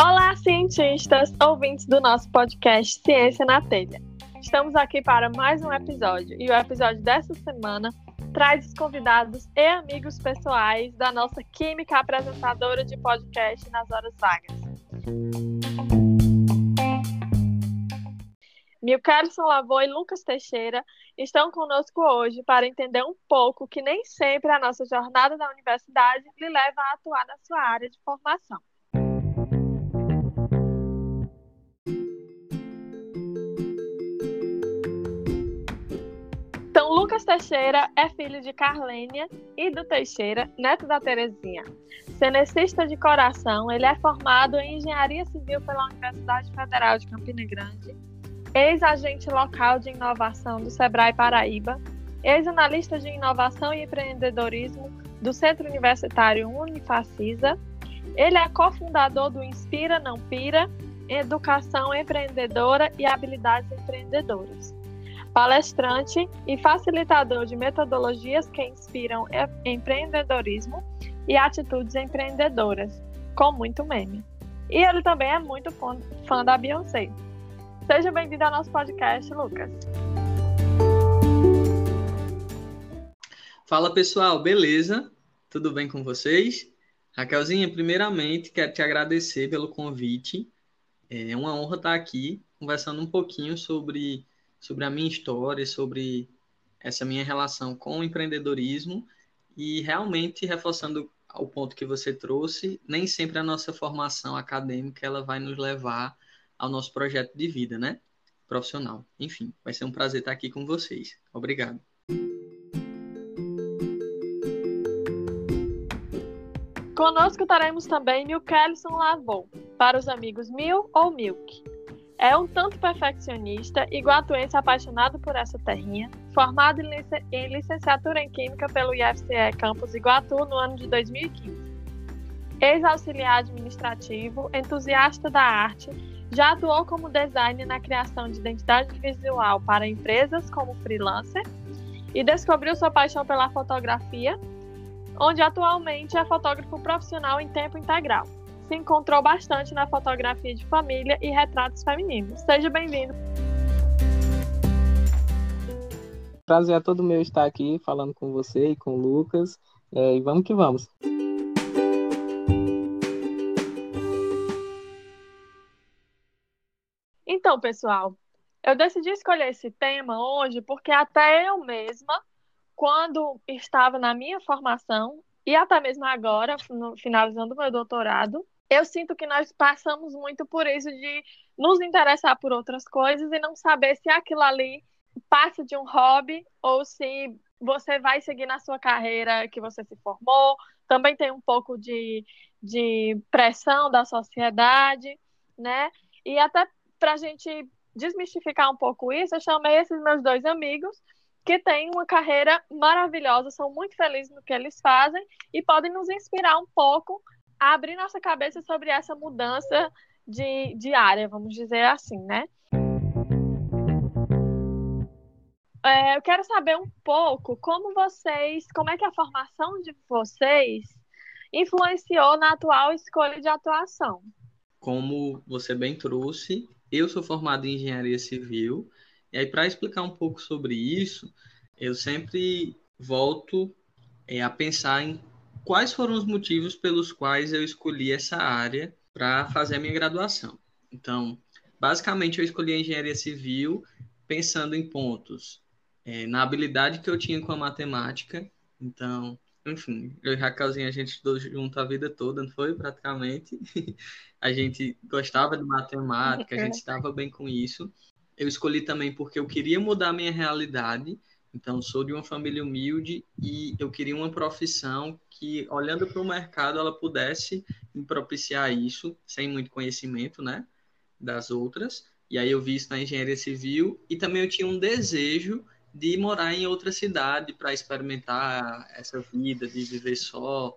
Olá, cientistas, ouvintes do nosso podcast Ciência na Telha. Estamos aqui para mais um episódio e o episódio dessa semana traz os convidados e amigos pessoais da nossa química apresentadora de podcast nas horas vagas. Milcarson Lavô e Lucas Teixeira estão conosco hoje para entender um pouco que nem sempre a nossa jornada da universidade lhe leva a atuar na sua área de formação. Então, Lucas Teixeira é filho de Carlênia e do Teixeira, neto da Terezinha. Cenecista de coração, ele é formado em Engenharia Civil pela Universidade Federal de Campina Grande ex-agente local de inovação do Sebrae Paraíba, ex-analista de inovação e empreendedorismo do Centro Universitário Unifacisa. Ele é cofundador do Inspira Não Pira, Educação Empreendedora e Habilidades Empreendedoras. Palestrante e facilitador de metodologias que inspiram empreendedorismo e atitudes empreendedoras, com muito meme. E ele também é muito fã da Beyoncé. Seja bem-vindo ao nosso podcast, Lucas. Fala pessoal, beleza? Tudo bem com vocês? Raquelzinha, primeiramente quero te agradecer pelo convite. É uma honra estar aqui conversando um pouquinho sobre, sobre a minha história, sobre essa minha relação com o empreendedorismo e realmente reforçando o ponto que você trouxe, nem sempre a nossa formação acadêmica ela vai nos levar ao nosso projeto de vida, né? Profissional. Enfim, vai ser um prazer estar aqui com vocês. Obrigado. Conosco teremos também Milkelson Lavon, para os amigos Mil ou Milk. É um tanto perfeccionista e guatuense apaixonado por essa terrinha, formado em, lic em licenciatura em Química pelo IFCE Campus Iguatu no ano de 2015. Ex-auxiliar administrativo, entusiasta da arte já atuou como designer na criação de identidade visual para empresas como freelancer e descobriu sua paixão pela fotografia, onde atualmente é fotógrafo profissional em tempo integral. Se encontrou bastante na fotografia de família e retratos femininos. Seja bem-vindo. Prazer é todo meu estar aqui falando com você e com o Lucas. É, e vamos que vamos. Então, pessoal, eu decidi escolher esse tema hoje porque até eu mesma, quando estava na minha formação, e até mesmo agora, no, finalizando meu doutorado, eu sinto que nós passamos muito por isso de nos interessar por outras coisas e não saber se aquilo ali passa de um hobby ou se você vai seguir na sua carreira que você se formou. Também tem um pouco de, de pressão da sociedade, né? E até para a gente desmistificar um pouco isso, eu chamei esses meus dois amigos que têm uma carreira maravilhosa, são muito felizes no que eles fazem e podem nos inspirar um pouco a abrir nossa cabeça sobre essa mudança de, de área, vamos dizer assim, né? É, eu quero saber um pouco como vocês, como é que a formação de vocês influenciou na atual escolha de atuação. Como você bem trouxe, eu sou formado em engenharia civil, e aí, para explicar um pouco sobre isso, eu sempre volto é, a pensar em quais foram os motivos pelos quais eu escolhi essa área para fazer a minha graduação. Então, basicamente, eu escolhi a engenharia civil pensando em pontos é, na habilidade que eu tinha com a matemática. Então, enfim, eu e Raquelzinha, a gente estudou junto a vida toda, não foi? Praticamente. a gente gostava de matemática, a gente estava bem com isso. Eu escolhi também porque eu queria mudar minha realidade. Então, sou de uma família humilde e eu queria uma profissão que, olhando para o mercado, ela pudesse me propiciar isso, sem muito conhecimento, né, das outras. E aí eu vi isso na engenharia civil e também eu tinha um desejo de morar em outra cidade para experimentar essa vida, de viver só,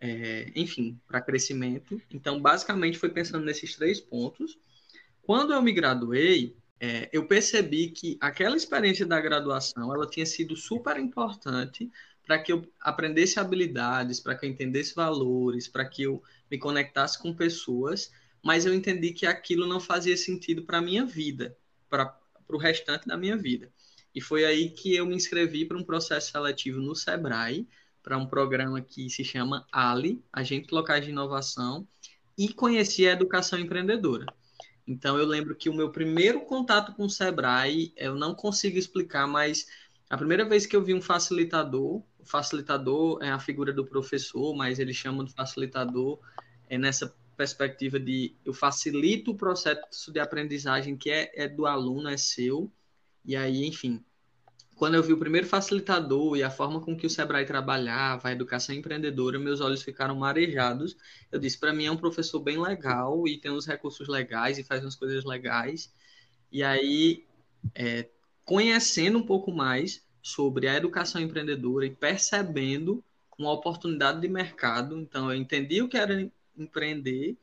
é, enfim, para crescimento. Então, basicamente, foi pensando nesses três pontos. Quando eu me graduei, é, eu percebi que aquela experiência da graduação ela tinha sido super importante para que eu aprendesse habilidades, para que eu entendesse valores, para que eu me conectasse com pessoas, mas eu entendi que aquilo não fazia sentido para a minha vida, para o restante da minha vida. E foi aí que eu me inscrevi para um processo seletivo no Sebrae, para um programa que se chama Ali, Agente Locais de Inovação, e conheci a educação empreendedora. Então eu lembro que o meu primeiro contato com o Sebrae, eu não consigo explicar, mas a primeira vez que eu vi um facilitador, o facilitador é a figura do professor, mas eles chamam de facilitador é nessa perspectiva de eu facilito o processo de aprendizagem que é, é do aluno, é seu. E aí, enfim, quando eu vi o primeiro facilitador e a forma com que o Sebrae trabalhava, a educação empreendedora, meus olhos ficaram marejados. Eu disse, para mim é um professor bem legal e tem uns recursos legais e faz umas coisas legais. E aí, é, conhecendo um pouco mais sobre a educação empreendedora e percebendo uma oportunidade de mercado. Então, eu entendi o que era empreender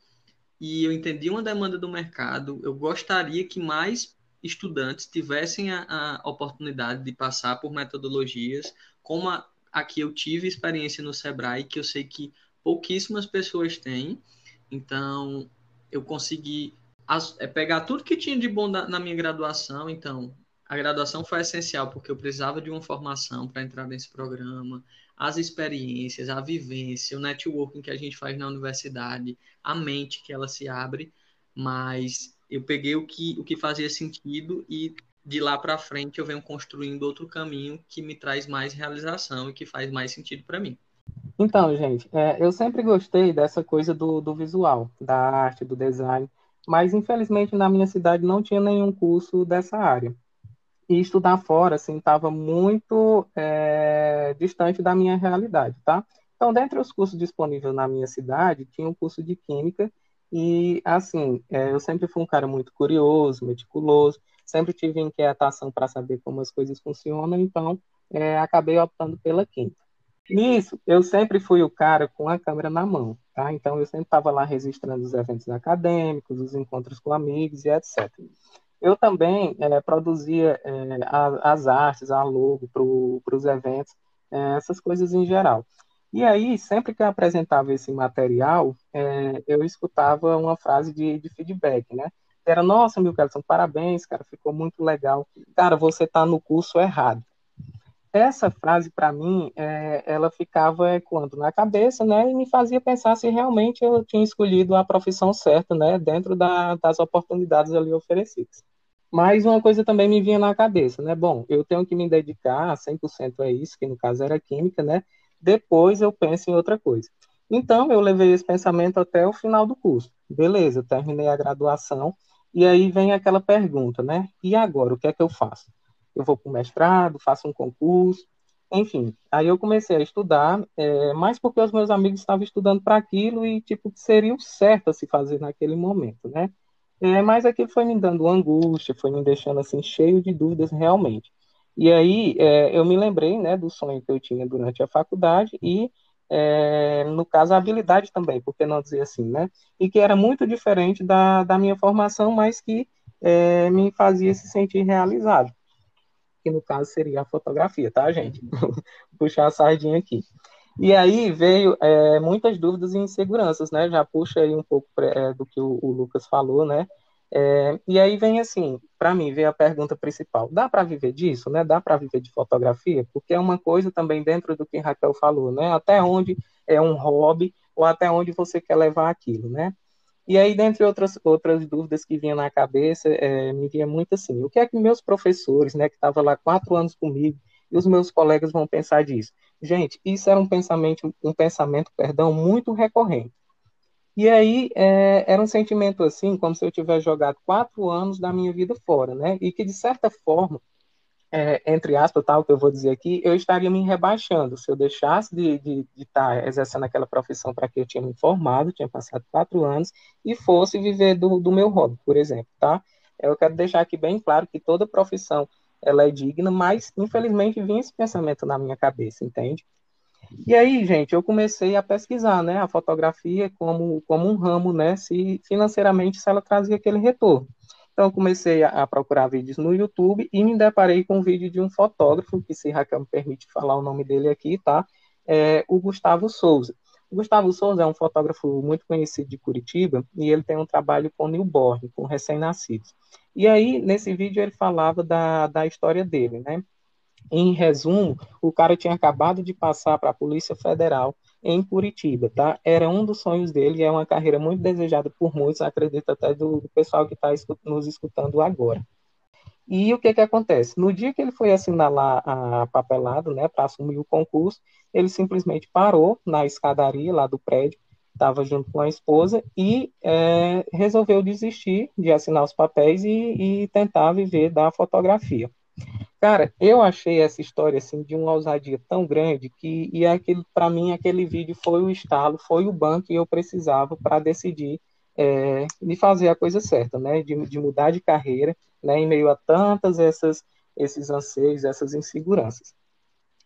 e eu entendi uma demanda do mercado. Eu gostaria que mais estudantes tivessem a, a oportunidade de passar por metodologias como a, a que eu tive experiência no Sebrae, que eu sei que pouquíssimas pessoas têm. Então, eu consegui as, é, pegar tudo que tinha de bom na, na minha graduação. Então, a graduação foi essencial porque eu precisava de uma formação para entrar nesse programa, as experiências, a vivência, o networking que a gente faz na universidade, a mente que ela se abre, mas eu peguei o que, o que fazia sentido e de lá para frente eu venho construindo outro caminho que me traz mais realização e que faz mais sentido para mim. Então, gente, é, eu sempre gostei dessa coisa do, do visual, da arte, do design, mas infelizmente na minha cidade não tinha nenhum curso dessa área e estudar fora, assim, estava muito é, distante da minha realidade, tá? Então, dentre os cursos disponíveis na minha cidade, tinha um curso de Química e, assim, é, eu sempre fui um cara muito curioso, meticuloso, sempre tive inquietação para saber como as coisas funcionam, então é, acabei optando pela Química. Nisso, eu sempre fui o cara com a câmera na mão, tá? Então, eu sempre estava lá registrando os eventos acadêmicos, os encontros com amigos e etc. Eu também é, produzia é, as artes, a logo para os eventos, é, essas coisas em geral. E aí, sempre que eu apresentava esse material, é, eu escutava uma frase de, de feedback, né? Era, nossa, Milkelson, parabéns, cara, ficou muito legal. Cara, você está no curso errado. Essa frase, para mim, é, ela ficava ecoando na cabeça, né? E me fazia pensar se realmente eu tinha escolhido a profissão certa, né? Dentro da, das oportunidades ali oferecidas. Mas uma coisa também me vinha na cabeça, né? Bom, eu tenho que me dedicar 100% a isso, que no caso era química, né? Depois eu penso em outra coisa. Então, eu levei esse pensamento até o final do curso. Beleza, terminei a graduação, e aí vem aquela pergunta, né? E agora, o que é que eu faço? Eu vou para o mestrado, faço um concurso, enfim. Aí eu comecei a estudar, é, mais porque os meus amigos estavam estudando para aquilo e, tipo, seria o certo a se fazer naquele momento, né? É, mas aquilo foi me dando angústia, foi me deixando assim cheio de dúvidas realmente. E aí é, eu me lembrei né, do sonho que eu tinha durante a faculdade e, é, no caso, a habilidade também, por que não dizer assim, né? E que era muito diferente da, da minha formação, mas que é, me fazia se sentir realizado. Que no caso seria a fotografia, tá, gente? Puxar a sardinha aqui. E aí veio é, muitas dúvidas e inseguranças, né? Já puxa aí um pouco é, do que o, o, Lucas falou, né? É, e aí vem assim, para mim, veio a pergunta principal: dá para viver disso, né? Dá para viver de fotografia? Porque é uma coisa também dentro do que Raquel falou, né? Até onde é um hobby ou até onde você quer levar aquilo, né? E aí, dentre outras, outras dúvidas que vinham na cabeça, é, me vinha muito assim: o que é que meus professores, né, que estavam lá quatro anos comigo, e os meus colegas vão pensar disso? Gente, isso era um pensamento, um pensamento, perdão, muito recorrente. E aí é, era um sentimento assim, como se eu tivesse jogado quatro anos da minha vida fora, né? E que de certa forma, é, entre aspas, tal que eu vou dizer aqui, eu estaria me rebaixando se eu deixasse de estar de, de tá exercendo aquela profissão para que eu tinha me formado, tinha passado quatro anos, e fosse viver do, do meu hobby, por exemplo, tá? Eu quero deixar aqui bem claro que toda profissão ela é digna, mas infelizmente vinha esse pensamento na minha cabeça, entende? E aí, gente, eu comecei a pesquisar, né, a fotografia como, como um ramo, né, se financeiramente se ela trazia aquele retorno. Então, comecei a, a, procurar vídeos no YouTube e me deparei com um vídeo de um fotógrafo, que se Raquel me permite falar o nome dele aqui, tá? É o Gustavo Souza. O Gustavo Souza é um fotógrafo muito conhecido de Curitiba e ele tem um trabalho com newborn, com recém-nascidos. E aí, nesse vídeo, ele falava da, da história dele, né? Em resumo, o cara tinha acabado de passar para a Polícia Federal em Curitiba, tá? Era um dos sonhos dele, é uma carreira muito desejada por muitos, acredito até do, do pessoal que está nos escutando agora. E o que que acontece? No dia que ele foi assinar lá a papelada, né, para assumir o concurso, ele simplesmente parou na escadaria lá do prédio, estava junto com a esposa e é, resolveu desistir de assinar os papéis e, e tentar viver da fotografia. Cara, eu achei essa história assim de uma ousadia tão grande que e aquele para mim aquele vídeo foi o estalo, foi o banco que eu precisava para decidir é, fazer a coisa certa, né? De, de mudar de carreira, né? Em meio a tantas essas esses anseios, essas inseguranças.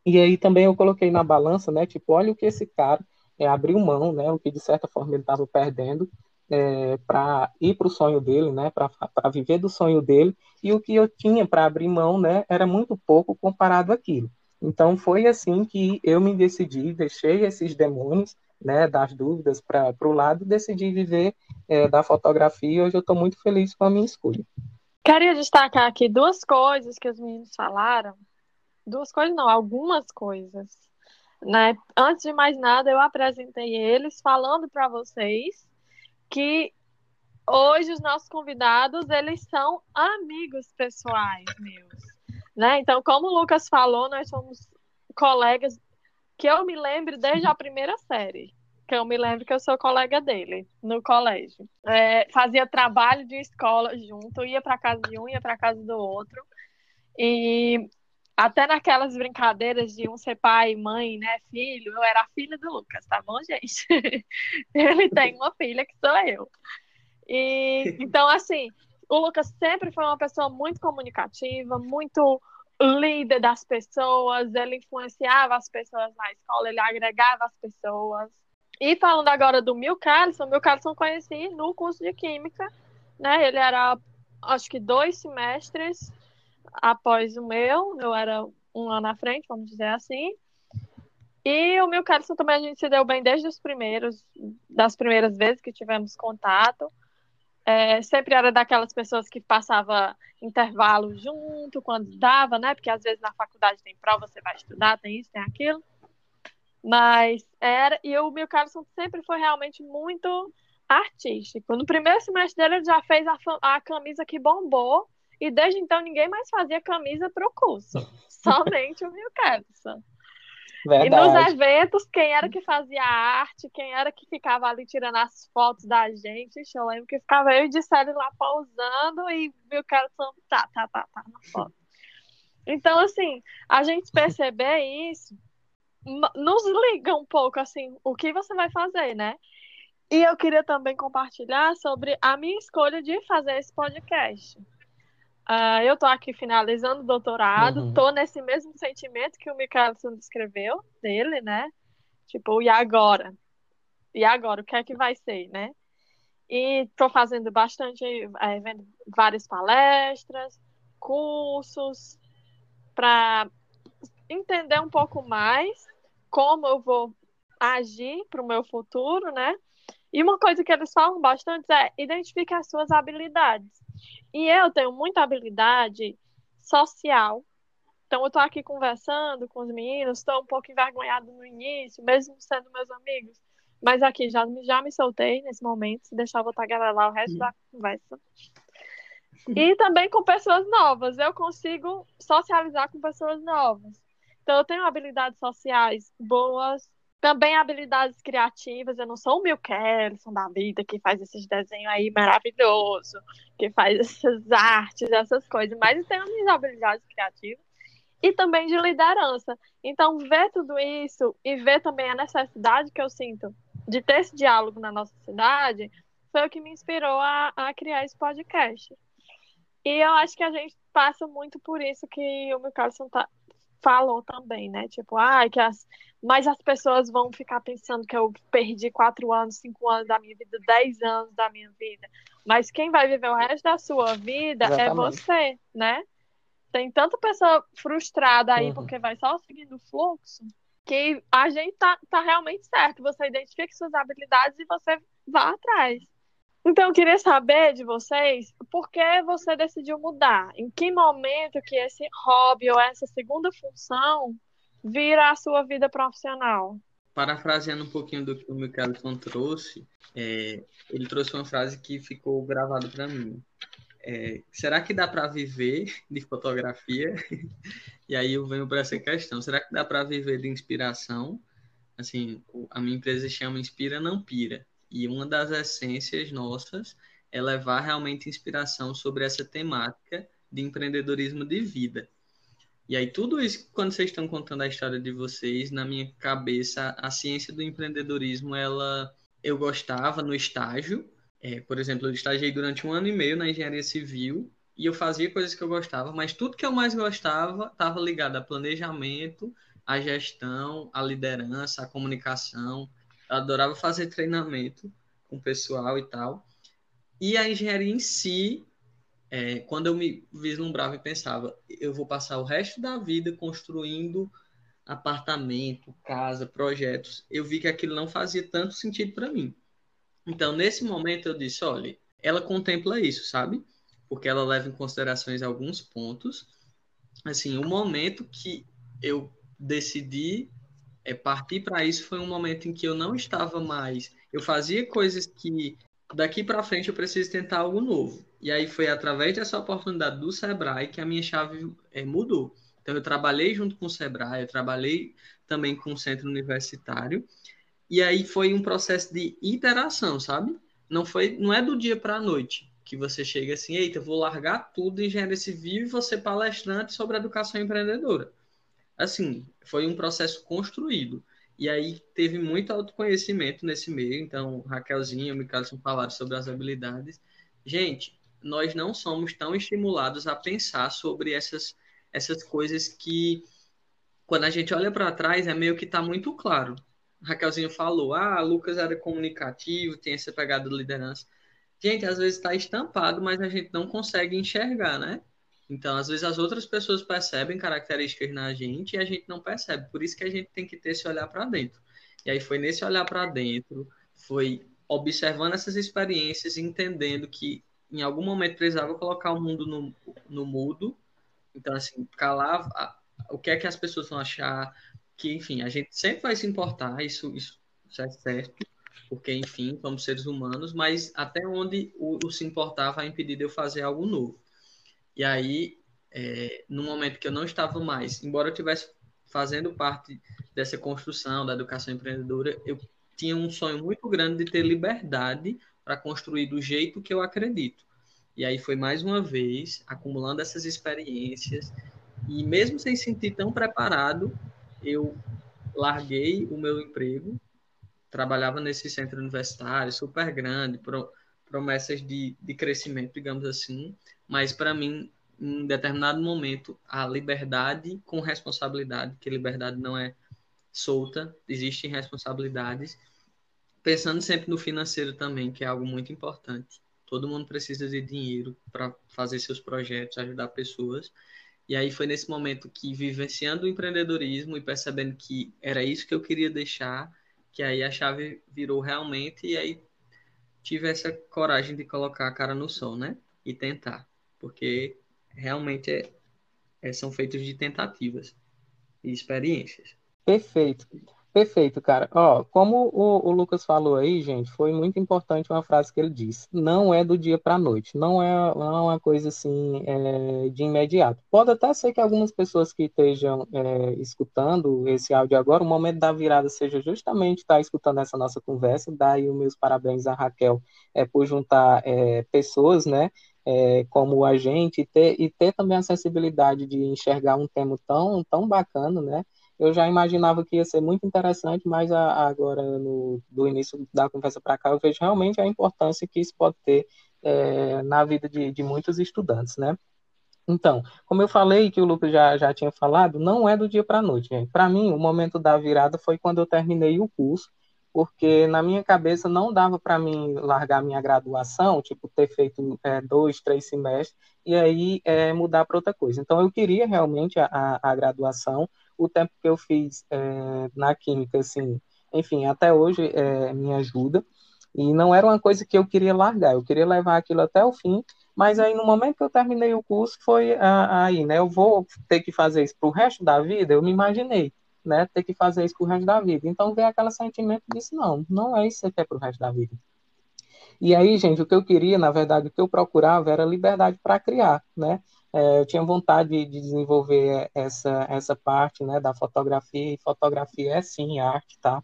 E aí também eu coloquei na balança, né? Tipo, olha o que esse cara é, abriu mão, né? O que de certa forma ele estava perdendo é, para ir para o sonho dele, né, para viver do sonho dele, e o que eu tinha para abrir mão, né, era muito pouco comparado àquilo. Então foi assim que eu me decidi, deixei esses demônios, né, das dúvidas para o lado, e decidi viver é, da fotografia. Hoje eu estou muito feliz com a minha escolha. Queria destacar aqui duas coisas que os meninos falaram. Duas coisas, não, algumas coisas. Né? Antes de mais nada, eu apresentei eles falando para vocês que hoje os nossos convidados, eles são amigos pessoais meus, né? Então, como o Lucas falou, nós somos colegas que eu me lembro desde a primeira série, que eu me lembro que eu sou colega dele no colégio. É, fazia trabalho de escola junto, ia para casa de um, ia para casa do outro. E até naquelas brincadeiras de um ser pai, mãe, né, filho, eu era a filha do Lucas, tá bom, gente? Ele tem uma filha que sou eu. E então assim, o Lucas sempre foi uma pessoa muito comunicativa, muito líder das pessoas, ele influenciava as pessoas na escola, ele agregava as pessoas. E falando agora do Mil Carlson, o Mil Carlson conheci no curso de Química, né? Ele era, acho que dois semestres após o meu, eu era um ano à frente, vamos dizer assim. E o meu Carlson também a gente se deu bem desde os primeiros, das primeiras vezes que tivemos contato. É, sempre era daquelas pessoas que passava intervalo junto, quando dava, né? Porque às vezes na faculdade tem prova, você vai estudar, tem isso, tem aquilo. Mas era, e o meu Carlson sempre foi realmente muito artístico. No primeiro semestre dele, ele já fez a, a camisa que bombou e desde então ninguém mais fazia camisa para o curso. Somente o Mil Carlson. E nos eventos, quem era que fazia arte, quem era que ficava ali tirando as fotos da gente, eu lembro que ficava eu e Dissério lá pausando e Mil Carlson tá, tá, tá, tá na foto. Então, assim, a gente perceber isso nos liga um pouco, assim, o que você vai fazer, né? E eu queria também compartilhar sobre a minha escolha de fazer esse podcast. Uh, eu tô aqui finalizando o doutorado, uhum. tô nesse mesmo sentimento que o Michelson descreveu dele, né? Tipo, e agora? E agora, o que é que vai ser, né? E tô fazendo bastante, é, vendo várias palestras, cursos, para entender um pouco mais como eu vou agir para o meu futuro, né? E uma coisa que eles falam bastante é identifique as suas habilidades. E eu tenho muita habilidade social. Então, eu estou aqui conversando com os meninos, estou um pouco envergonhado no início, mesmo sendo meus amigos. Mas aqui já, já me soltei nesse momento. Se deixar, eu vou estar lá o resto da conversa. E também com pessoas novas. Eu consigo socializar com pessoas novas. Então, eu tenho habilidades sociais boas, também habilidades criativas, eu não sou o Mil Kelson da vida que faz esses desenhos aí maravilhoso, que faz essas artes, essas coisas, mas eu tenho minhas habilidades criativas e também de liderança. Então, ver tudo isso e ver também a necessidade que eu sinto de ter esse diálogo na nossa cidade foi o que me inspirou a, a criar esse podcast. E eu acho que a gente passa muito por isso que o Mil Carlson falou também, né? Tipo, ah, que as, mas as pessoas vão ficar pensando que eu perdi quatro anos, cinco anos da minha vida, dez anos da minha vida. Mas quem vai viver o resto da sua vida é Exatamente. é você, né? Tem tanta pessoa frustrada aí uhum. porque vai só seguindo o fluxo que a gente tá, tá realmente certo. Você identifique suas habilidades e você vá atrás. Então, eu queria saber de vocês por que você decidiu mudar? Em que momento que esse hobby ou essa segunda função vira a sua vida profissional? Parafraseando um pouquinho do que o Michelson trouxe, é, ele trouxe uma frase que ficou gravada para mim. É, será que dá para viver de fotografia? e aí eu venho para essa questão. Será que dá para viver de inspiração? Assim, a minha empresa chama Inspira Não Pira. E uma das essências nossas é levar realmente inspiração sobre essa temática de empreendedorismo de vida. E aí, tudo isso, quando vocês estão contando a história de vocês, na minha cabeça, a ciência do empreendedorismo, ela eu gostava no estágio. É, por exemplo, eu estagiei durante um ano e meio na engenharia civil e eu fazia coisas que eu gostava, mas tudo que eu mais gostava estava ligado a planejamento, a gestão, a liderança, a comunicação, eu adorava fazer treinamento com o pessoal e tal. E a engenharia em si, é, quando eu me vislumbrava e pensava, eu vou passar o resto da vida construindo apartamento, casa, projetos, eu vi que aquilo não fazia tanto sentido para mim. Então, nesse momento, eu disse: olha, ela contempla isso, sabe? Porque ela leva em considerações alguns pontos. Assim, o momento que eu decidi é, partir para isso foi um momento em que eu não estava mais. Eu fazia coisas que daqui para frente eu preciso tentar algo novo. E aí foi através dessa oportunidade do Sebrae que a minha chave é, mudou. Então eu trabalhei junto com o Sebrae, eu trabalhei também com o centro universitário. E aí foi um processo de interação, sabe? Não foi, não é do dia para a noite que você chega assim, eita, vou largar tudo engenharia civil e você palestrante sobre educação empreendedora assim, foi um processo construído. E aí teve muito autoconhecimento nesse meio. Então, Raquelzinha e o Michelson falaram sobre as habilidades. Gente, nós não somos tão estimulados a pensar sobre essas, essas coisas que, quando a gente olha para trás, é meio que está muito claro. Raquelzinho falou, ah, Lucas era comunicativo, tem essa pegada de liderança. Gente, às vezes está estampado, mas a gente não consegue enxergar, né? Então, às vezes, as outras pessoas percebem características na gente e a gente não percebe. Por isso que a gente tem que ter esse olhar para dentro. E aí foi nesse olhar para dentro, foi observando essas experiências, entendendo que em algum momento precisava colocar o mundo no, no mudo. Então, assim, calar o que é que as pessoas vão achar, que, enfim, a gente sempre vai se importar, isso, isso, isso é certo, porque, enfim, somos seres humanos, mas até onde o, o se importar vai impedir de eu fazer algo novo. E aí, é, no momento que eu não estava mais, embora eu estivesse fazendo parte dessa construção da educação empreendedora, eu tinha um sonho muito grande de ter liberdade para construir do jeito que eu acredito. E aí foi mais uma vez acumulando essas experiências e mesmo sem sentir tão preparado, eu larguei o meu emprego, trabalhava nesse centro universitário super grande, pro, promessas de, de crescimento, digamos assim, mas para mim, em determinado momento, a liberdade com responsabilidade, que liberdade não é solta, existem responsabilidades, pensando sempre no financeiro também, que é algo muito importante. Todo mundo precisa de dinheiro para fazer seus projetos, ajudar pessoas. E aí foi nesse momento que, vivenciando o empreendedorismo e percebendo que era isso que eu queria deixar, que aí a chave virou realmente e aí tive essa coragem de colocar a cara no sol, né? E tentar porque realmente é, é, são feitos de tentativas e experiências. Perfeito. Perfeito, cara. Ó, como o, o, Lucas falou aí, gente, foi muito importante uma frase que ele disse. Não é do dia para a noite. Não é, não é uma coisa assim é, de imediato. Pode até ser que algumas pessoas que estejam é, escutando esse áudio agora, o momento da virada seja justamente estar tá escutando essa nossa conversa. Daí os meus parabéns a Raquel é, por juntar é, pessoas, né? é, como a gente e ter, e ter também a sensibilidade de enxergar um tema tão, tão bacana, né? Eu já imaginava que ia ser muito interessante, mas agora, no, do início da conversa para cá, eu vejo realmente a importância que isso pode ter é, na vida de, de muitos estudantes, né? Então, como eu falei, que o Lucas já, já tinha falado, não é do dia para a noite, gente. Para mim, o momento da virada foi quando eu terminei o curso, porque na minha cabeça não dava para mim largar minha graduação, tipo, ter feito é, dois, três semestres, e aí é, mudar para outra coisa. Então, eu queria realmente a, a, graduação, o tempo que eu fiz é, na química, assim, enfim, até hoje é, me ajuda, e não era uma coisa que eu queria largar, eu queria levar aquilo até o fim, mas aí, no momento que eu terminei o curso, foi ah, aí, né? Eu vou ter que fazer isso para o resto da vida? Eu me imaginei, né? Ter que fazer isso para o resto da vida. Então, veio aquele sentimento disse: não, não é isso que quer para o resto da vida. E aí, gente, o que eu queria, na verdade, o que eu procurava era liberdade para criar, né? É, eu tinha vontade de, de desenvolver essa, essa parte, né, da fotografia, e fotografia é sim arte, tá?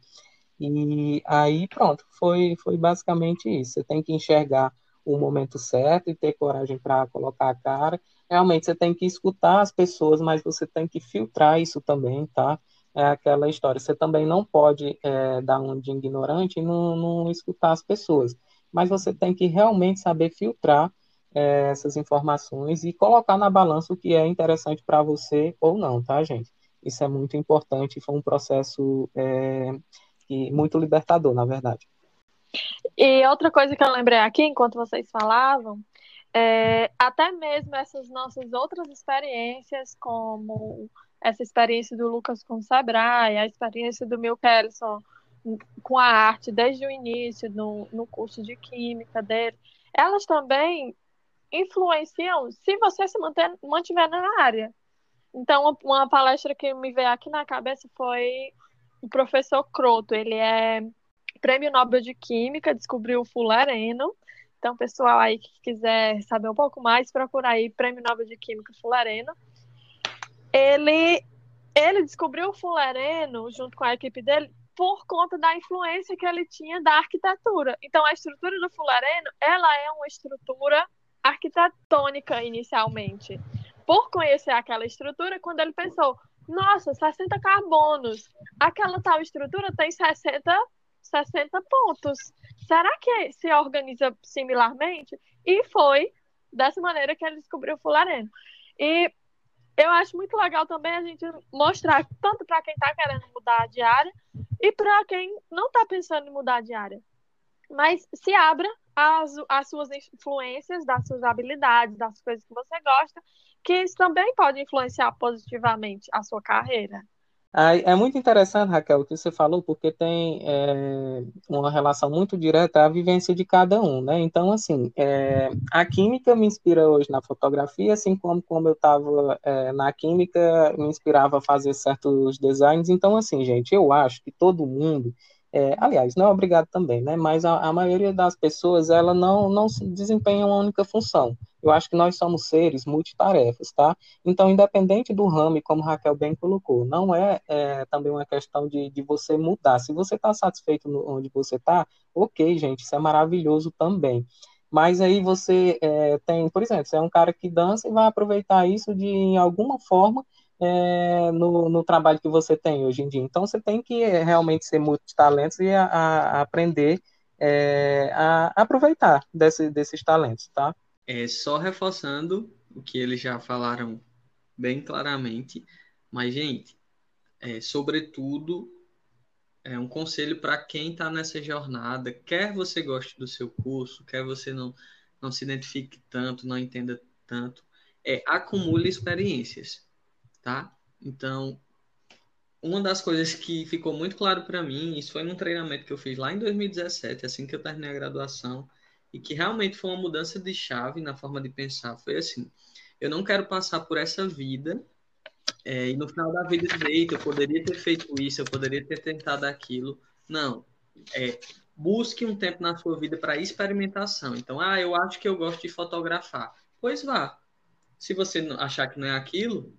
E aí, pronto, foi, foi basicamente isso. Você tem que enxergar o momento certo e ter coragem para colocar a cara. Realmente você tem que escutar as pessoas, mas você tem que filtrar isso também, tá? É aquela história. Você também não pode é, dar um de ignorante e não, não, escutar as pessoas. Mas você tem que realmente saber filtrar é, essas informações e colocar na balança o que é interessante para você ou não, tá, gente? Isso é muito importante. Foi um processo é, muito libertador, na verdade. E outra coisa que eu lembrei aqui, enquanto vocês falavam, é, até mesmo essas nossas outras experiências, como essa experiência do Lucas com o Sebrae, a experiência do Mil Kelson com a arte desde o início, no, no curso de Química dele, elas também influenciam se você se manter, mantiver na área. Então, uma palestra que me veio aqui na cabeça foi o professor Croto. Ele é Prêmio Nobel de Química, descobriu o fulareno. Então, pessoal aí que quiser saber um pouco mais, procura aí Prêmio Nobel de Química fulareno. Ele, ele descobriu o fulareno, junto com a equipe dele, por conta da influência que ele tinha da arquitetura. Então, a estrutura do fulareno, ela é uma estrutura arquitetônica inicialmente. Por conhecer aquela estrutura, quando ele pensou, nossa, 60 carbonos, aquela tal estrutura tem 60 60 pontos. Será que se organiza similarmente? E foi dessa maneira que ele descobriu o fulareno. E eu acho muito legal também a gente mostrar, tanto para quem está querendo mudar de área e para quem não está pensando em mudar de área. Mas se abra às, às suas influências, das suas habilidades, das coisas que você gosta, que isso também pode influenciar positivamente a sua carreira. É muito interessante, Raquel, o que você falou, porque tem é, uma relação muito direta à vivência de cada um, né? Então, assim, é, a química me inspira hoje na fotografia, assim como, como eu estava é, na química, me inspirava a fazer certos designs. Então, assim, gente, eu acho que todo mundo é, aliás, não é obrigado também, né? Mas a, a, maioria das pessoas, ela não, não desempenha uma única função. Eu acho que nós somos seres multitarefas, tá? Então, independente do ramo, como Raquel bem colocou, não é, é também uma questão de, de você mudar. Se você está satisfeito no, onde você está, ok, gente, isso é maravilhoso também. Mas aí você é, tem, por exemplo, você é um cara que dança e vai aproveitar isso de, em alguma forma, é, no, no, trabalho que você tem hoje em dia. Então, você tem que realmente ser multitalentos e a, a aprender é, a aproveitar desse, desses talentos, tá? É, só reforçando o que eles já falaram bem claramente, mas, gente, é, sobretudo, é um conselho para quem está nessa jornada, quer você goste do seu curso, quer você não, não se identifique tanto, não entenda tanto, é acumule experiências tá? Então, uma das coisas que ficou muito claro para mim, isso foi num treinamento que eu fiz lá em 2017, assim que eu terminei a graduação, e que realmente foi uma mudança de chave na forma de pensar. Foi assim: eu não quero passar por essa vida é, e no final da vida dizer, eu poderia ter feito isso, eu poderia ter tentado aquilo. Não. É, busque um tempo na sua vida para experimentação. Então, ah, eu acho que eu gosto de fotografar. Pois vá. Se você achar que não é aquilo,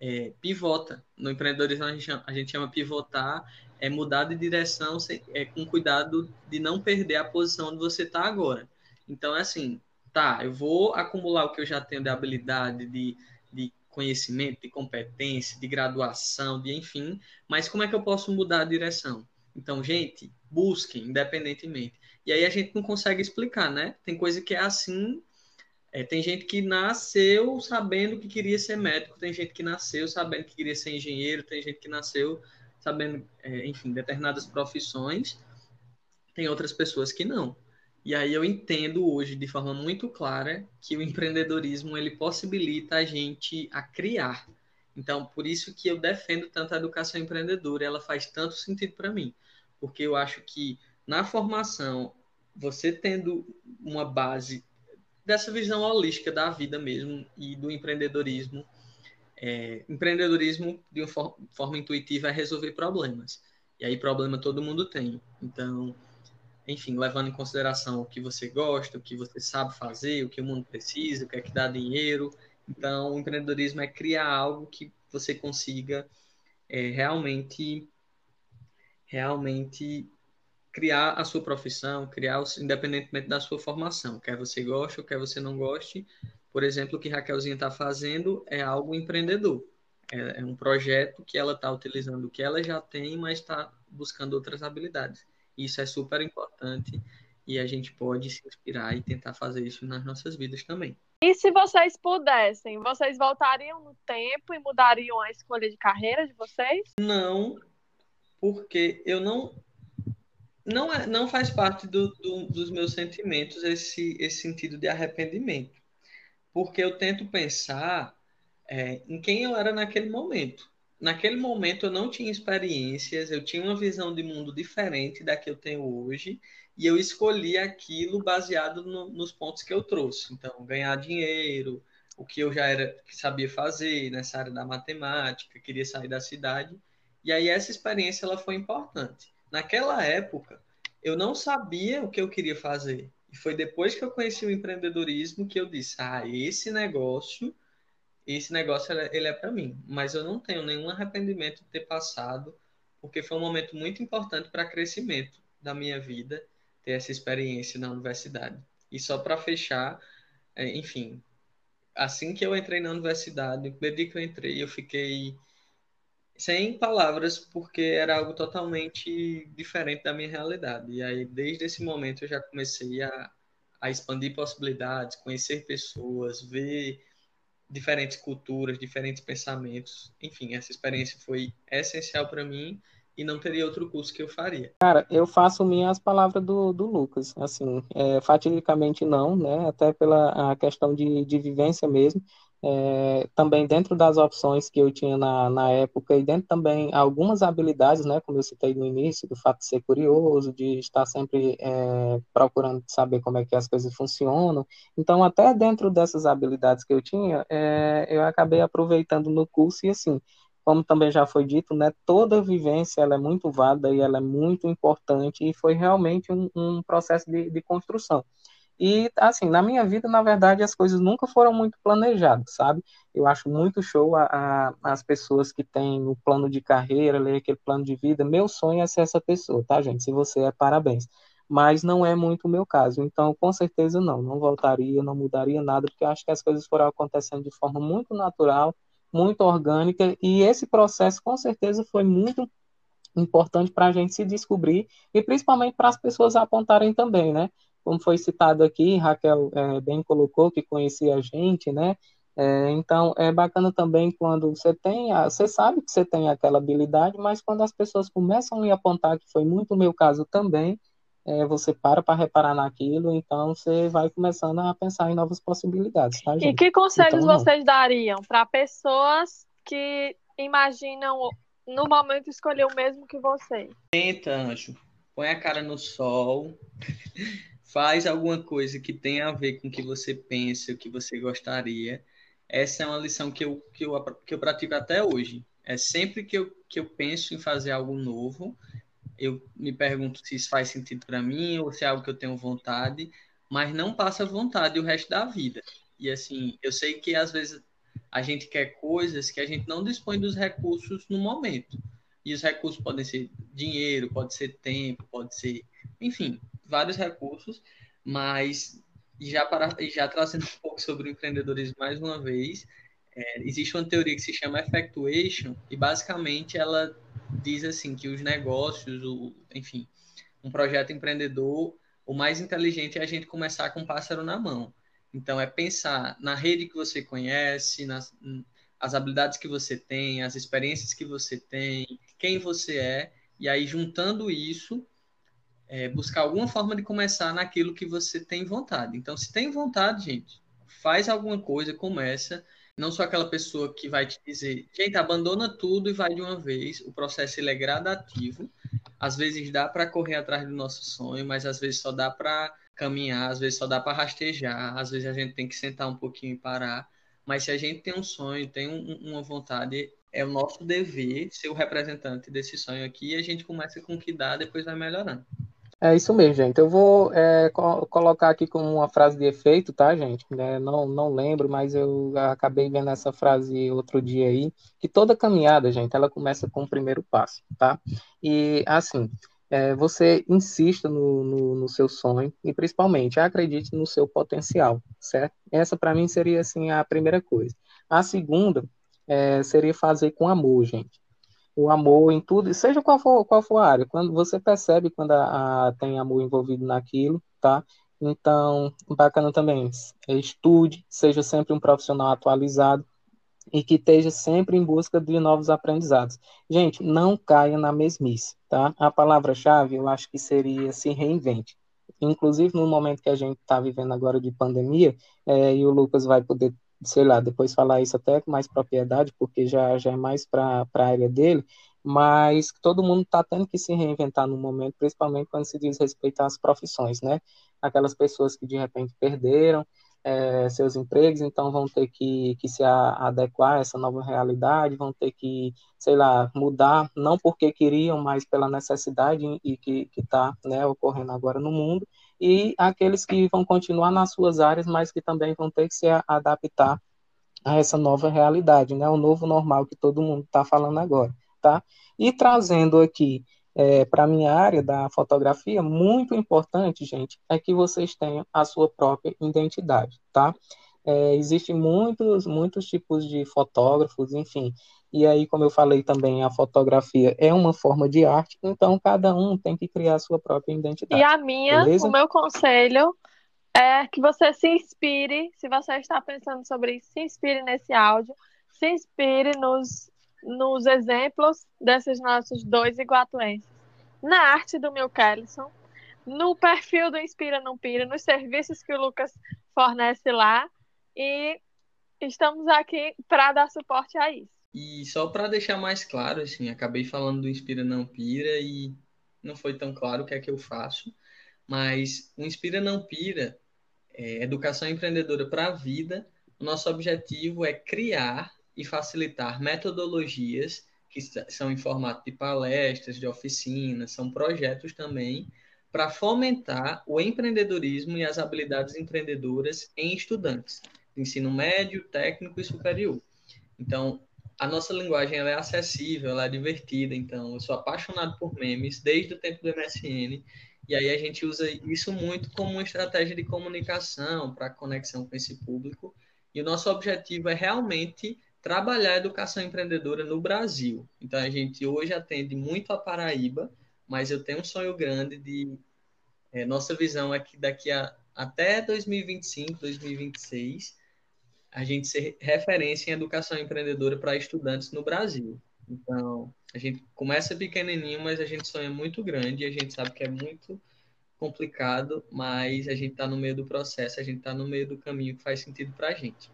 é, pivota. No empreendedorismo a gente, chama, a gente chama pivotar, é mudar de direção sem, é, com cuidado de não perder a posição onde você está agora. Então é assim, tá, eu vou acumular o que eu já tenho de habilidade, de, de conhecimento, de competência, de graduação, de enfim, mas como é que eu posso mudar a direção? Então, gente, busquem independentemente. E aí a gente não consegue explicar, né? Tem coisa que é assim É, tem gente que nasceu sabendo que queria ser médico, tem gente que nasceu sabendo que queria ser engenheiro, tem gente que nasceu sabendo, é, enfim, determinadas profissões, tem outras pessoas que não. E aí eu entendo hoje de forma muito clara que o empreendedorismo ele possibilita a gente a criar. Então, por isso que eu defendo tanto a educação empreendedora, ela faz tanto sentido para mim, porque eu acho que na formação, você tendo uma base dessa visão holística da vida mesmo e do empreendedorismo. É, empreendedorismo, de uma for forma intuitiva, é resolver problemas. E aí, problema todo mundo tem. Então, enfim, levando em consideração o que você gosta, o que você sabe fazer, o que o mundo precisa, o que é que dá dinheiro. Então, o empreendedorismo é criar algo que você consiga é, realmente, realmente criar a sua profissão, criar, independentemente da sua formação, quer você goste ou quer você não goste. Por exemplo, o que Raquelzinha está fazendo é algo empreendedor. É, é um projeto que ela está utilizando o que ela já tem, mas está buscando outras habilidades. Isso é super importante e a gente pode se inspirar e tentar fazer isso nas nossas vidas também. E se vocês pudessem, vocês voltariam no tempo e mudariam a escolha de carreira de vocês? Não, porque eu não não, é, não faz parte do, do, dos meus sentimentos esse, esse sentido de arrependimento. Porque eu tento pensar é, em quem eu era naquele momento. Naquele momento eu não tinha experiências, eu tinha uma visão de mundo diferente da que eu tenho hoje, e eu escolhi aquilo baseado no, nos pontos que eu trouxe. Então, ganhar dinheiro, o que eu já era que sabia fazer nessa área da matemática, queria sair da cidade. E aí essa experiência ela foi importante. Naquela época, eu não sabia o que eu queria fazer. E foi depois que eu conheci o empreendedorismo que eu disse: "Ah, esse negócio, esse negócio ele é para mim". Mas eu não tenho nenhum arrependimento de ter passado, porque foi um momento muito importante para crescimento da minha vida ter essa experiência na universidade. E só para fechar, é, enfim, assim que eu entrei na universidade, no primeiro dia que eu entrei, eu fiquei sem palavras, porque era algo totalmente diferente da minha realidade. E aí, desde esse momento, eu já comecei a, a expandir possibilidades, conhecer pessoas, ver diferentes culturas, diferentes pensamentos. Enfim, essa experiência foi essencial para mim e não teria outro curso que eu faria. Cara, eu faço minhas palavras do, do Lucas, assim, é, fatidicamente não, né, até pela a questão de, de vivência mesmo, é, também dentro das opções que eu tinha na, na época e dentro também algumas habilidades, né, como eu citei no início, do fato de ser curioso, de estar sempre é, procurando saber como é que as coisas funcionam. Então, até dentro dessas habilidades que eu tinha, é, eu acabei aproveitando no curso e assim, como também já foi dito, né, toda vivência ela é muito válida e ela é muito importante e foi realmente um, um processo de, de construção. E, assim, na minha vida, na verdade, as coisas nunca foram muito planejadas, sabe? Eu acho muito show a, a, as pessoas que têm o plano de carreira, ler aquele plano de vida. Meu sonho é ser essa pessoa, tá, gente? Se você é, parabéns. Mas não é muito o meu caso. Então, com certeza, não. Não voltaria, não mudaria nada, porque acho que as coisas foram acontecendo de forma muito natural, muito orgânica. E esse processo, com certeza, foi muito importante para a gente se descobrir e principalmente para as pessoas apontarem também, né? Como foi citado aqui, Raquel é, bem colocou que conhecia a gente, né? É, então é bacana também quando você tem, a, você sabe que você tem aquela habilidade, mas quando as pessoas começam a lhe apontar, que foi muito o meu caso também, é, você para para reparar naquilo, então você vai começando a pensar em novas possibilidades, tá, gente? E que conselhos então, vocês dariam para pessoas que imaginam no momento escolher o mesmo que você? Tenta, Anjo. Põe a cara no sol faz alguma coisa que tenha a ver com o que você pensa, o que você gostaria. Essa é uma lição que eu, que eu, que eu pratico até hoje. É sempre que eu, que eu penso em fazer algo novo, eu me pergunto se isso faz sentido para mim ou se é algo que eu tenho vontade, mas não passa vontade o resto da vida. E assim, eu sei que às vezes a gente quer coisas que a gente não dispõe dos recursos no momento. E os recursos podem ser dinheiro, pode ser tempo, pode ser, enfim, vários recursos, mas já, para, já trazendo um pouco sobre o empreendedorismo mais uma vez, é, existe uma teoria que se chama effectuation e basicamente ela diz assim que os negócios, o, enfim, um projeto empreendedor, o mais inteligente é a gente começar com um pássaro na mão. Então, é pensar na rede que você conhece, nas as habilidades que você tem, as experiências que você tem, quem você é, e aí juntando isso, é, buscar alguma forma de começar naquilo que você tem vontade. Então, se tem vontade, gente, faz alguma coisa, começa. Não sou aquela pessoa que vai te dizer, gente, abandona tudo e vai de uma vez. O processo ele é gradativo. Às vezes dá para correr atrás do nosso sonho, mas às vezes só dá para caminhar, às vezes só dá para rastejar, às vezes a gente tem que sentar um pouquinho e parar. Mas se a gente tem um sonho, tem um, uma vontade, é o nosso dever ser o representante desse sonho aqui e a gente começa com o que dá, depois vai melhorando. É isso mesmo, gente. Eu vou é, co colocar aqui como uma frase de efeito, tá, gente? É, não, não lembro, mas eu acabei vendo essa frase outro dia aí, que toda caminhada, gente, ela começa com o primeiro passo, tá? E, assim, é, você insista no, no, no, seu sonho e, principalmente, acredite no seu potencial, certo? Essa, para mim, seria, assim, a primeira coisa. A segunda é, seria fazer com amor, gente o amor em tudo, seja qual for, qual for a área, quando você percebe quando a, a, tem amor envolvido naquilo, tá? Então, bacana também, estude, seja sempre um profissional atualizado e que esteja sempre em busca de novos aprendizados. Gente, não caia na mesmice, tá? A palavra-chave eu acho que seria se reinvente. Inclusive no momento que a gente está vivendo agora de pandemia, é, e o Lucas vai poder sei lá, depois falar isso até com mais propriedade, porque já, já é mais para a área dele, mas todo mundo está tendo que se reinventar no momento, principalmente quando se diz respeito às profissões, né? Aquelas pessoas que de repente perderam é, seus empregos, então vão ter que, que se adequar a essa nova realidade, vão ter que, sei lá, mudar, não porque queriam, mas pela necessidade e que está né, ocorrendo agora no mundo, e aqueles que vão continuar nas suas áreas, mas que também vão ter que se adaptar a essa nova realidade, né? O novo normal que todo mundo está falando agora, tá? E trazendo aqui é, para a minha área da fotografia, muito importante, gente, é que vocês tenham a sua própria identidade, tá? É, existem muitos, muitos tipos de fotógrafos, enfim, e aí, como eu falei também, a fotografia é uma forma de arte, então cada um tem que criar a sua própria identidade. E a minha, beleza? o meu conselho é que você se inspire, se você está pensando sobre isso, se inspire nesse áudio, se inspire nos, nos exemplos desses nossos dois iguatuenses, na arte do Mil Kellison, no perfil do Inspira Não Pira, nos serviços que o Lucas fornece lá, e estamos aqui para dar suporte a isso. E só para deixar mais claro, assim, acabei falando do Inspira Não Pira e não foi tão claro o que é que eu faço, mas o Inspira Não Pira é educação empreendedora para a vida. O nosso objetivo é criar e facilitar metodologias que são em formato de palestras, de oficinas, são projetos também para fomentar o empreendedorismo e as habilidades empreendedoras em estudantes, de ensino médio, técnico e superior. Então, a nossa linguagem ela é acessível, ela é divertida, então eu sou apaixonado por memes desde o tempo do MSN, e aí a gente usa isso muito como uma estratégia de comunicação para conexão com esse público, e o nosso objetivo é realmente trabalhar a educação empreendedora no Brasil. Então a gente hoje atende muito a Paraíba, mas eu tenho um sonho grande de é, nossa visão é que daqui a até 2025, 2026 a gente ser referência em educação empreendedora para estudantes no Brasil. Então, a gente começa pequenininho, mas a gente sonha muito grande a gente sabe que é muito complicado, mas a gente está no meio do processo, a gente está no meio do caminho que faz sentido para a gente.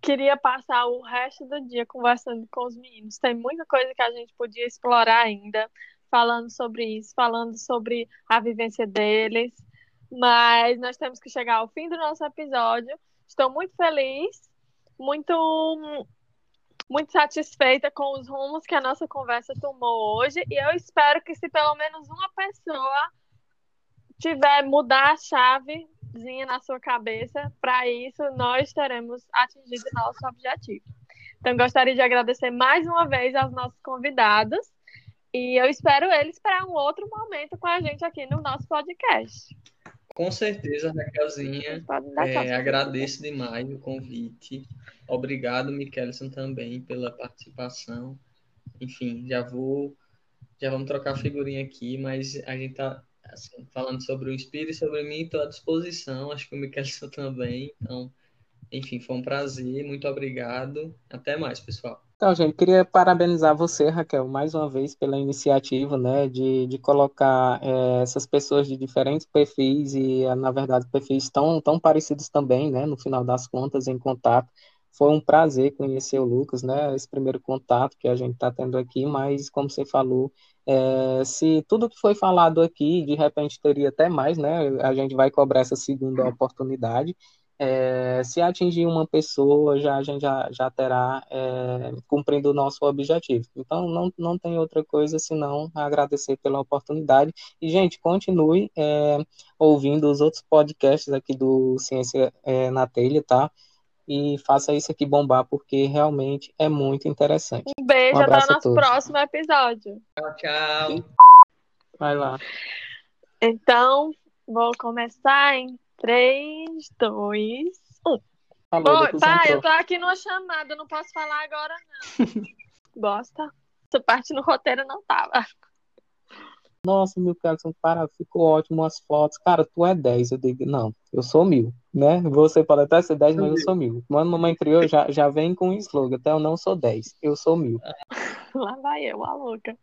Queria passar o resto do dia conversando com os meninos. Tem muita coisa que a gente podia explorar ainda falando sobre isso, falando sobre a vivência deles. Mas nós temos que chegar ao fim do nosso episódio. Estou muito feliz, muito muito satisfeita com os rumos que a nossa conversa tomou hoje e eu espero que se pelo menos uma pessoa tiver mudar a chavezinha na sua cabeça, para isso nós teremos atingido nosso objetivo. Então gostaria de agradecer mais uma vez aos nossos convidados e eu espero eles para um outro momento com a gente aqui no nosso podcast. Com certeza, Raquelzinha. É, agradeço demais o convite. Obrigado, Michelson, também pela participação. enfim, já vou. Já vamos trocar figurinha aqui, mas a gente tá assim, falando sobre o Inspire e sobre mim, estou à disposição. Acho que o Michelson também. Então, enfim, foi um prazer. Muito obrigado. Até mais, pessoal. Então, gente, queria parabenizar você, Raquel, mais uma vez pela iniciativa, né, de, de colocar é, essas pessoas de diferentes perfis e, na verdade, perfis tão, tão parecidos também, né, no final das contas, em contato. Foi um prazer conhecer o Lucas, né, esse primeiro contato que a gente está tendo aqui, mas, como você falou, é, se tudo que foi falado aqui, de repente teria até mais, né, a gente vai cobrar essa segunda oportunidade, é, se atingir uma pessoa, já, a gente já, já terá é, cumprido o nosso objetivo. Então, não, não tem outra coisa senão agradecer pela oportunidade. E, gente, continue é, ouvindo os outros podcasts aqui do Ciência é, na Telha, tá? E faça isso aqui bombar, porque realmente é muito interessante. Um beijo, um até o nosso próximo episódio. Tchau, tchau. Vai lá. Então, vou começar em 3, 2, 1. Falou, Oi, pai, eu tô aqui numa chamada, não posso falar agora, não. Bosta. Essa parte no roteiro não tava. Nossa, meu Carlson, para, ficou ótimo as fotos. Cara, tu é 10. Eu digo, não, eu sou mil, né? Você pode até ser 10, mas eu sou mil. Quando mamãe criou, já, já vem com o slogan, até eu não sou 10, eu sou mil. Lá vai eu, a louca.